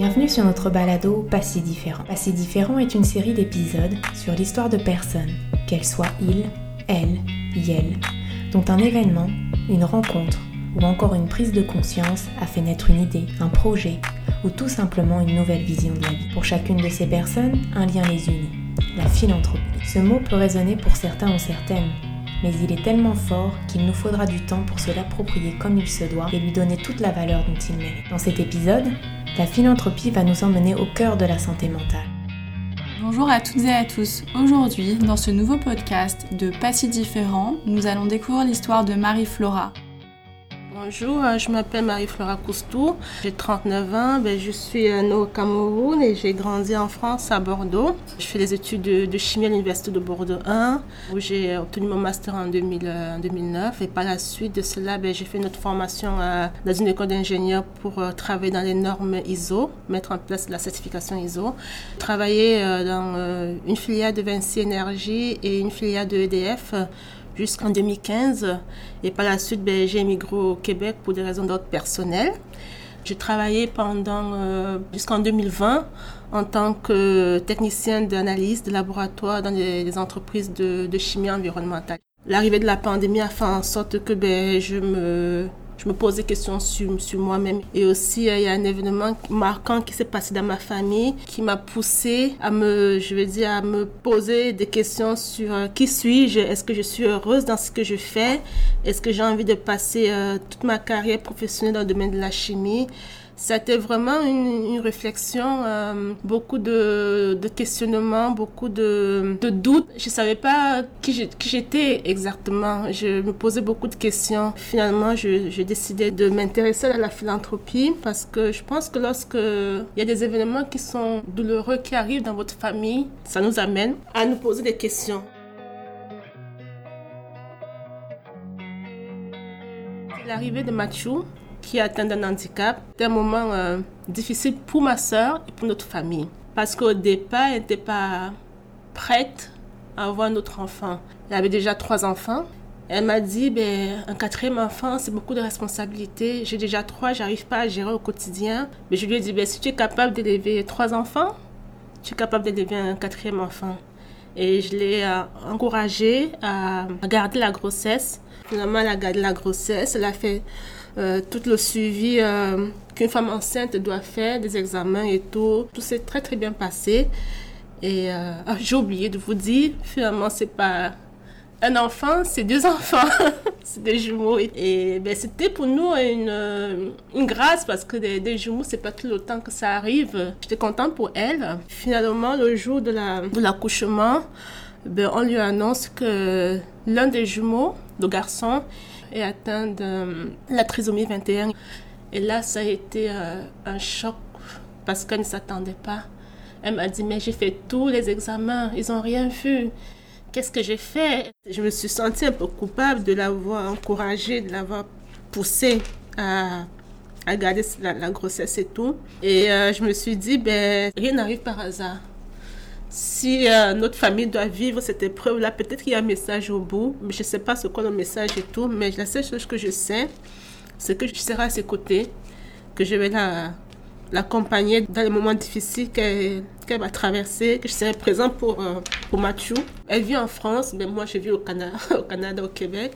Bienvenue sur notre balado Pas si différent. Pas si différent est une série d'épisodes sur l'histoire de personnes, qu'elles soient il, elle, yel, dont un événement, une rencontre ou encore une prise de conscience a fait naître une idée, un projet ou tout simplement une nouvelle vision de la vie. Pour chacune de ces personnes, un lien les unit, la philanthropie. Ce mot peut résonner pour certains ou certaines, mais il est tellement fort qu'il nous faudra du temps pour se l'approprier comme il se doit et lui donner toute la valeur dont il mérite. Dans cet épisode, la philanthropie va nous emmener au cœur de la santé mentale. Bonjour à toutes et à tous. Aujourd'hui, dans ce nouveau podcast de Pas si différent, nous allons découvrir l'histoire de Marie-Flora, Bonjour, euh, je m'appelle Marie-Flora Coustou, j'ai 39 ans, ben, je suis née au Cameroun et j'ai grandi en France à Bordeaux. Je fais des études de, chimie à l'Université de Bordeaux 1 où j'ai obtenu mon master en 2009 euh, et par la suite de cela ben, j'ai fait une autre formation dans une école d'ingénieur pour euh, travailler dans les normes ISO, mettre en place la certification ISO. Travailler dans une filière de Vinci Énergie et une filière de EDF jusqu'en 2015. Et par la suite, ben, j'ai émigré au Québec pour des raisons d'ordre personnel. J'ai travaillé pendant euh, jusqu'en 2020 en tant que technicien d'analyse de laboratoire dans des, entreprises de, chimie environnementale. L'arrivée de la pandémie a fait en sorte que ben, je me je me pose des questions sur, sur moi-même. Et aussi, il y a un événement marquant qui s'est passé dans ma famille qui m'a poussé à me, je vais dire, à me poser des questions sur euh, qui suis-je, est-ce que je suis heureuse dans ce que je fais, est-ce que j'ai envie de passer euh, toute ma carrière professionnelle dans le domaine de la chimie? C'était vraiment une, réflexion, euh, beaucoup de, questionnements, beaucoup de, doutes. Je ne savais pas qui j'étais exactement. Je me posais beaucoup de questions. Finalement, j'ai décidé de m'intéresser à la philanthropie parce que je pense que lorsque il y a des événements qui sont douloureux qui arrivent dans votre famille, ça nous amène à nous poser des questions. L'arrivée de Mathieu, qui est atteinte d'un handicap. C'était un moment euh, difficile pour ma soeur et pour notre famille. Parce qu'au départ, elle n'était pas prête à avoir notre enfant. Elle avait déjà trois enfants. Elle m'a dit, ben, un quatrième enfant, c'est beaucoup de responsabilités. J'ai déjà trois, j'arrive pas à gérer au quotidien. Mais je lui ai dit, ben, si tu es capable d'élever trois enfants, tu es capable d'élever un quatrième enfant. Et je l'ai euh, encouragée à garder la grossesse. Finalement, elle a gardé la grossesse. Elle a fait euh, tout le suivi euh, qu'une femme enceinte doit faire, des examens et tout. Tout s'est très très bien passé. Et euh, ah, j'ai oublié de vous dire, finalement, c'est pas un enfant, c'est deux enfants. c'est des jumeaux. Et, ben, c'était pour nous une, une grâce parce que des, des jumeaux, c'est pas tout le temps que ça arrive. J'étais contente pour elle. Finalement, le jour de l'accouchement, de ben, on lui annonce que l'un des jumeaux, le garçon, est atteint de la trisomie 21. Et là, ça a été euh, un choc parce qu'elle ne s'attendait pas. Elle m'a dit, mais j'ai fait tous les examens, ils n'ont rien vu. Qu'est-ce que j'ai fait? Je me suis sentie un peu coupable de l'avoir encouragée, de l'avoir poussée à, à garder la, grossesse et tout. Et euh, je me suis dit, ben, rien n'arrive par hasard si euh, notre famille doit vivre cette épreuve-là, peut-être qu'il y a un message au bout, mais je ne sais pas ce qu'est le message et tout, mais la seule chose que je sais, c'est que je serai à ses côtés, que je vais l'accompagner dans les moments difficiles qu'elle va traverser, que je serai présent pour, euh, pour Mathieu. Elle vit en France, mais moi je vis au Canada, au, Canada, au Québec.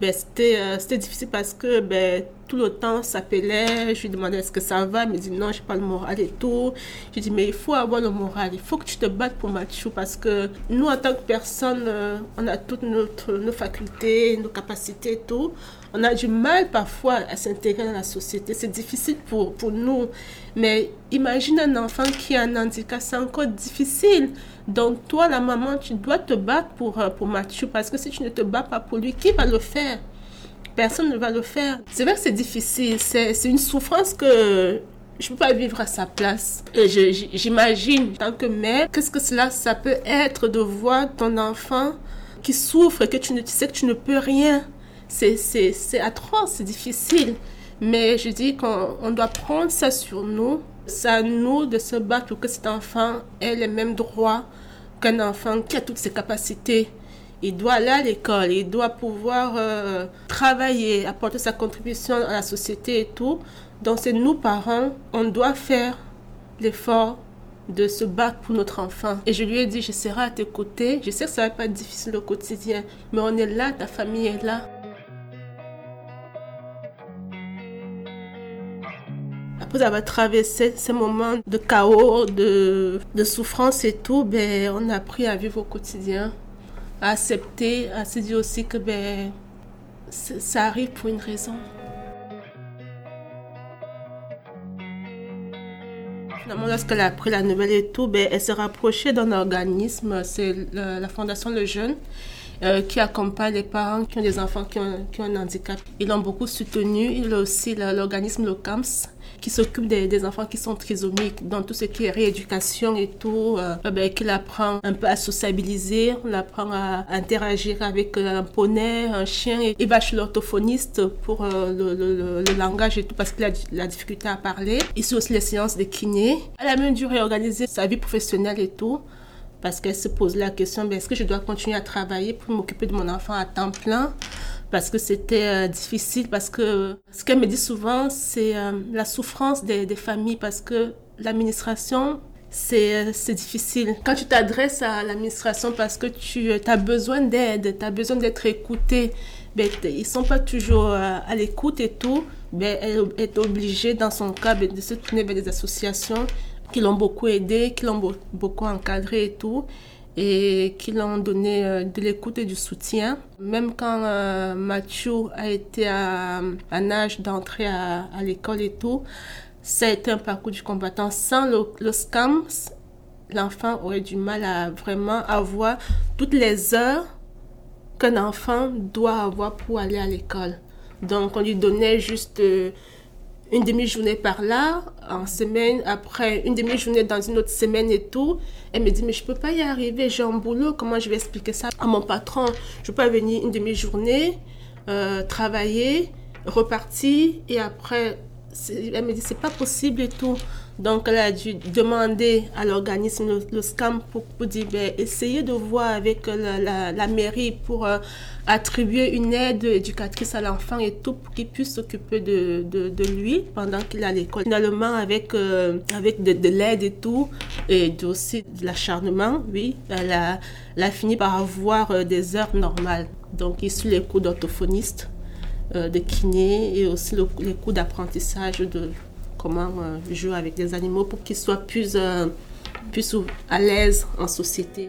Ben, euh, c'était difficile parce que ben, tout le temps s'appelait, je lui demandais est-ce que ça va, il me dit non, j'ai pas le moral et tout. Je dis mais il faut avoir le moral, il faut que tu te battes pour Mathieu parce que nous en tant que personne, euh, on a toutes nos facultés, nos capacités et tout. On a du mal parfois à s'intégrer dans la société, c'est difficile pour, pour nous. Mais imagine un enfant qui a un handicap, c'est encore difficile. Donc toi, la maman, tu dois te battre pour, euh, pour Mathieu parce que si tu ne te bats pas pour lui, qui va le faire? Personne ne va le faire. C'est vrai que c'est difficile, c'est une souffrance que je peux pas vivre à sa place. J'imagine, tant que mère, qu'est-ce que cela, ça peut être de voir ton enfant qui souffre et que tu, ne, tu sais que tu ne peux rien. C'est atroce, c'est difficile. Mais je dis qu'on doit prendre ça sur nous. C'est à nous de se battre pour que cet enfant ait les mêmes droits qu'un enfant qui a toutes ses capacités. Il doit aller à l'école, il doit pouvoir euh, travailler, apporter sa contribution à la société et tout. Donc c'est nous, parents, on doit faire l'effort de se battre pour notre enfant. Et je lui ai dit, je serai à tes côtés. Je sais que ça va pas être difficile au quotidien, mais on est là, ta famille est là. Après avoir traversé ces moments de chaos, de, de souffrance et tout, ben, on a appris à vivre au quotidien, à accepter, à se dire aussi que ben, ça arrive pour une raison. Finalement, lorsqu'elle a appris la nouvelle et tout, ben, elle s'est rapprochée d'un organisme, c'est la, Fondation Le Jeune, euh, qui accompagne les parents qui ont des enfants qui ont, qui ont un handicap. Ils l'ont beaucoup soutenu. Il a aussi l'organisme LOCAMS, qui s'occupe des, enfants qui sont trisomiques, dans tout ce qui est rééducation et tout, euh, ben, qu'il apprend un peu à sociabiliser, on apprend à interagir avec euh, un poney, un chien. Et il va chez l'orthophoniste pour euh, le, langage et tout, parce qu'il a la difficulté à parler. Ici aussi les séances de kiné. Elle a même dû réorganiser sa vie professionnelle et tout parce qu'elle se pose la question, ben, est-ce que je dois continuer à travailler pour m'occuper de mon enfant à temps plein? Parce que c'était euh, difficile, parce que ce qu'elle me dit souvent, c'est euh, la souffrance des, familles, parce que l'administration, c'est euh, difficile. Quand tu t'adresses à l'administration parce que tu as besoin d'aide, tu as besoin d'être écouté, ben, ils sont pas toujours à l'écoute et tout, ben, elle est obligée, dans son cas, ben, de se tourner vers des associations qui l'ont beaucoup aidé, qui l'ont beaucoup encadré et tout et qui l'ont donné euh, de l'écoute et du soutien. Même quand euh, Mathieu a été à, un âge d'entrer à, l'école et tout, ça a été un parcours du combattant. Sans le, le SCAM, l'enfant aurait du mal à vraiment avoir toutes les heures qu'un enfant doit avoir pour aller à l'école. Donc on lui donnait juste... Euh, une demi-journée par là, en semaine, après une demi-journée dans une autre semaine et tout. Elle me dit, mais je peux pas y arriver, j'ai un boulot, comment je vais expliquer ça à mon patron? Je peux pas venir une demi-journée, euh, travailler, repartir, et après, elle me dit, c'est pas possible et tout. Donc, elle a dû demander à l'organisme, le, SCAM, pour, dire, ben, essayer de voir avec la, la, mairie pour euh, attribuer une aide éducatrice à l'enfant et tout, pour qu'il puisse s'occuper de, de, lui pendant qu'il est à l'école. Finalement, avec, euh, avec de, de l'aide et tout, et aussi de l'acharnement, oui, elle a, fini par avoir euh, des heures normales. Donc, il suit les cours d'orthophoniste, de kiné et aussi les cours d'apprentissage de comment euh, jouer avec des animaux pour qu'ils soient plus, euh, plus à l'aise en société.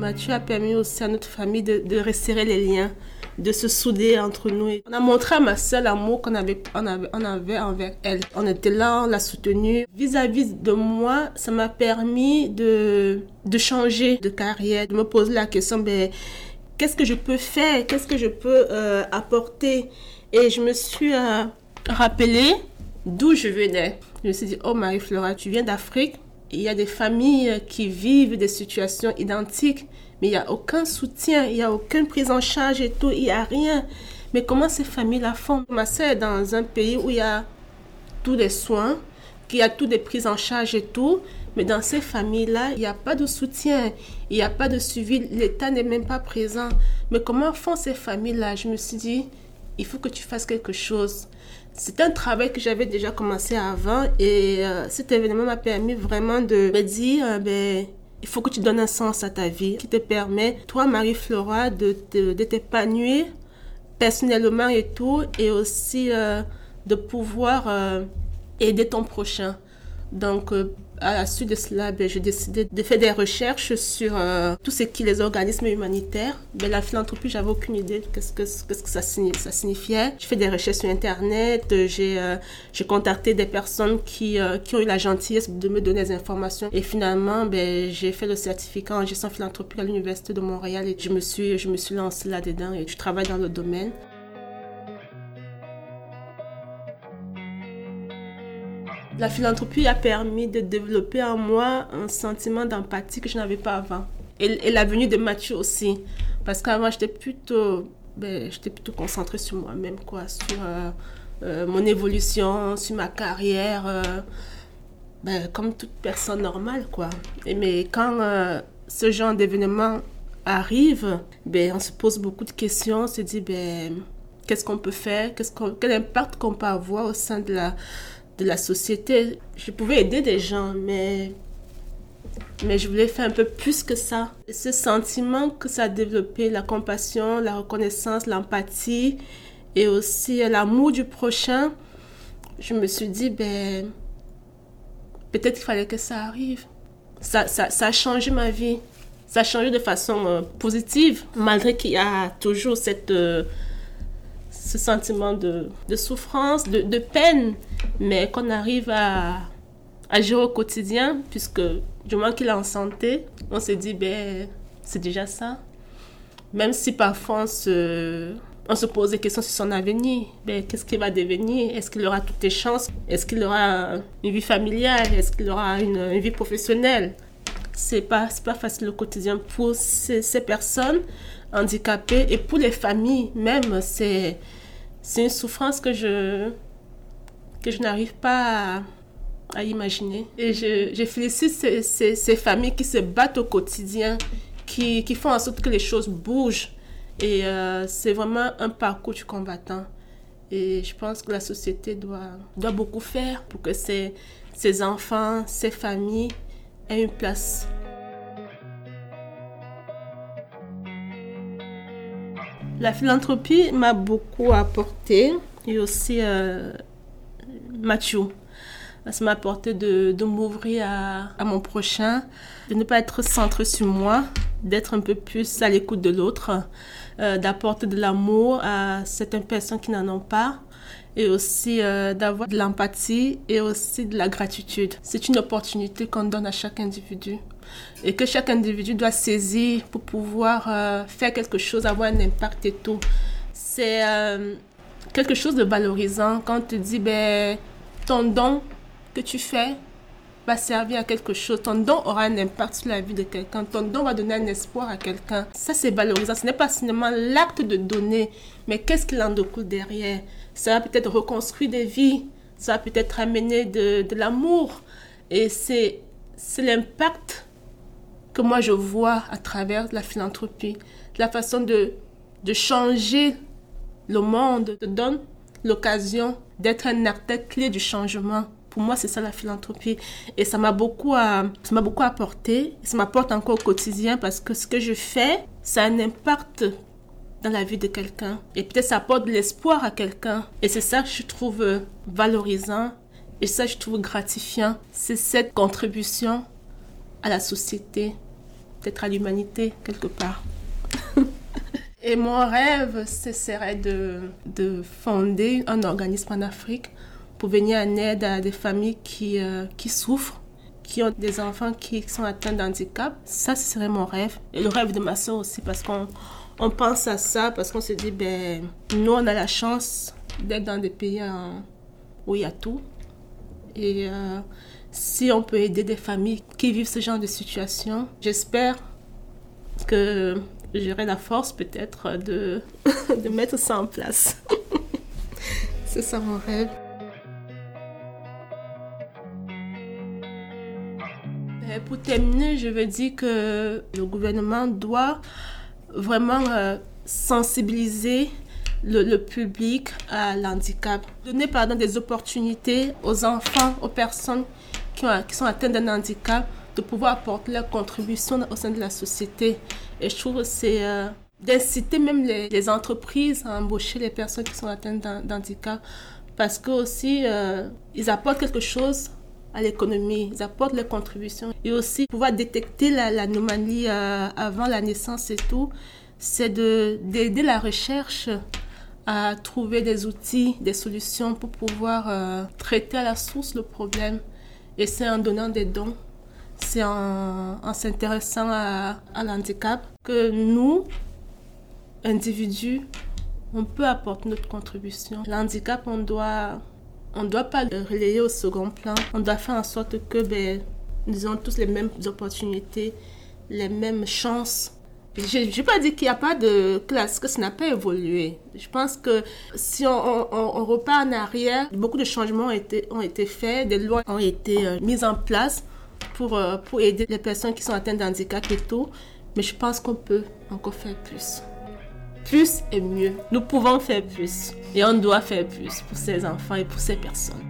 Mathieu a permis aussi à notre famille de, resserrer les liens, de se souder entre nous. On a montré à ma soeur l'amour qu'on avait, envers elle. On était là, on l'a soutenue. Vis-à-vis de moi, ça m'a permis de, changer de carrière, de me poser la question, ben, qu'est-ce que je peux faire, qu'est-ce que je peux euh, apporter? Et je me suis euh, rappelé d'où je venais. Je me suis dit, oh Marie-Flora, tu viens d'Afrique. Il y a des familles qui vivent des situations identiques, mais il n'y a aucun soutien, il n'y a aucune prise en charge et tout, il n'y a rien. Mais comment ces familles-là font? Ma sœur est dans un pays où il y a tous les soins, qu'il y a toutes les prises en charge et tout, mais dans ces familles-là, il n'y a pas de soutien, il n'y a pas de suivi, l'État n'est même pas présent. Mais comment font ces familles-là? Je me suis dit, il faut que tu fasses quelque chose. C'est un travail que j'avais déjà commencé avant et euh, cet événement m'a permis vraiment de me dire, euh, ben, il faut que tu donnes un sens à ta vie qui te permet, toi Marie-Flora, de, de, t'épanouir personnellement et tout, et aussi euh, de pouvoir aider ton prochain. Donc, à la suite de cela, ben, j'ai décidé de faire des recherches sur euh, tout ce qui les organismes humanitaires. Ben, la philanthropie, j'avais aucune idée de qu'est-ce que, ça, signifiait. J'ai fait des recherches sur Internet, j'ai, euh, j'ai contacté des personnes qui, euh, qui ont eu la gentillesse de me donner des informations. Et finalement, ben, j'ai fait le certificat en gestion philanthropique à l'Université de Montréal et je me suis, je me suis lancée là-dedans et je travaille dans le domaine. La philanthropie a permis de développer en moi un sentiment d'empathie que je n'avais pas avant. Et, la venue de Mathieu aussi. Parce qu'avant, j'étais plutôt, ben, plutôt concentrée sur moi-même, quoi, sur euh, euh, mon évolution, sur ma carrière, euh, ben, comme toute personne normale, quoi. Et, mais quand ce genre d'événement arrive, ben, on se pose beaucoup de questions, on se dit, ben, qu'est-ce qu'on peut faire, qu'est-ce quel impact qu'on peut avoir au sein de la, de la société. Je pouvais aider des gens, mais, mais je voulais faire un peu plus que ça. ce sentiment que ça a développé, la compassion, la reconnaissance, l'empathie et aussi l'amour du prochain, je me suis dit, ben, peut-être qu'il fallait que ça arrive. Ça, ça, a changé ma vie. Ça a changé de façon euh, positive, malgré qu'il y a toujours cette, euh, ce sentiment de, de souffrance, de, de, peine, mais qu'on arrive à, à gérer au quotidien, puisque du moment qu'il est en santé, on s'est dit, ben, c'est déjà ça. Même si parfois on se, on se pose des questions sur son avenir. Ben, qu'est-ce qu'il va devenir? Est-ce qu'il aura toutes les chances? Est-ce qu'il aura une vie familiale? Est-ce qu'il aura une, une, vie professionnelle? C'est pas, pas facile au quotidien pour ces, personnes handicapées et pour les familles même. C'est, c'est une souffrance que je, que je n'arrive pas à, imaginer. Et je, je félicite ces, ces, ces, familles qui se battent au quotidien, qui, qui font en sorte que les choses bougent et euh, c'est vraiment un parcours du combattant. Et je pense que la société doit, doit beaucoup faire pour que ces, ces enfants, ces familles une place. La philanthropie m'a beaucoup apporté et aussi euh, Mathieu. Ça m'a apporté de, m'ouvrir à, à, mon prochain, de ne pas être centré sur moi, d'être un peu plus à l'écoute de l'autre, euh, d'apporter de l'amour à certaines personnes qui n'en ont pas et aussi euh, d'avoir de l'empathie et aussi de la gratitude. C'est une opportunité qu'on donne à chaque individu et que chaque individu doit saisir pour pouvoir euh, faire quelque chose, avoir un impact et tout. C'est euh, quelque chose de valorisant quand tu dis ben ton don que tu fais va servir à quelque chose. Ton don aura un impact sur la vie de quelqu'un. Ton don va donner un espoir à quelqu'un. Ça, c'est valorisant. Ce n'est pas seulement l'acte de donner, mais qu'est-ce qu'il en découle derrière. Ça va peut-être reconstruire des vies. Ça va peut-être amener de, l'amour. Et c'est, c'est l'impact que moi je vois à travers la philanthropie. La façon de, de changer le monde te donne l'occasion d'être un acteur clé du changement. Pour moi, c'est ça la philanthropie. Et ça m'a beaucoup, ça m'a beaucoup apporté. Ça m'apporte encore au quotidien parce que ce que je fais, ça a un impact dans la vie de quelqu'un. Et peut-être ça apporte de l'espoir à quelqu'un. Et c'est ça que je trouve valorisant. Et ça, je trouve gratifiant. C'est cette contribution à la société, peut-être à l'humanité, quelque part. Et mon rêve, ce serait de, de fonder un organisme en Afrique pour venir en aide à des familles qui, euh, qui souffrent, qui ont des enfants qui sont atteints d'handicap. Ça, ce serait mon rêve. Et le rêve de ma soeur aussi, parce qu'on on pense à ça, parce qu'on se dit, ben, nous, on a la chance d'être dans des pays où il y a tout. Et euh, si on peut aider des familles qui vivent ce genre de situation, j'espère que j'aurai la force peut-être de, de mettre ça en place. C'est ça mon rêve. Pour terminer, je veux dire que le gouvernement doit vraiment euh, sensibiliser le, public à l'handicap. Donner pardon, des opportunités aux enfants, aux personnes qui, ont, qui sont atteintes d'un handicap, de pouvoir apporter leur contribution au sein de la société. Et je trouve que c'est euh, d'inciter même les, les, entreprises à embaucher les personnes qui sont atteintes d'handicap parce que aussi euh, ils apportent quelque chose à l'économie, ils apportent leurs contributions. Et aussi pouvoir détecter l'anomalie la, euh, avant la naissance et tout, c'est d'aider la recherche à trouver des outils, des solutions pour pouvoir euh, traiter à la source le problème. Et c'est en donnant des dons, c'est en, s'intéressant à l'handicap que nous, individus, on peut apporter notre contribution. L'handicap, on doit on ne doit pas le relayer au second plan. On doit faire en sorte que ben, nous ayons tous les mêmes opportunités, les mêmes chances. Je ne vais pas dire qu'il n'y a pas de classe, que ça n'a pas évolué. Je pense que si on, on, repart en arrière, beaucoup de changements ont été, ont été faits, des lois ont été euh, mises en place pour, euh, pour aider les personnes qui sont atteintes d'handicap et tout. Mais je pense qu'on peut encore faire plus. Plus est mieux. Nous pouvons faire plus et on doit faire plus pour ces enfants et pour ces personnes.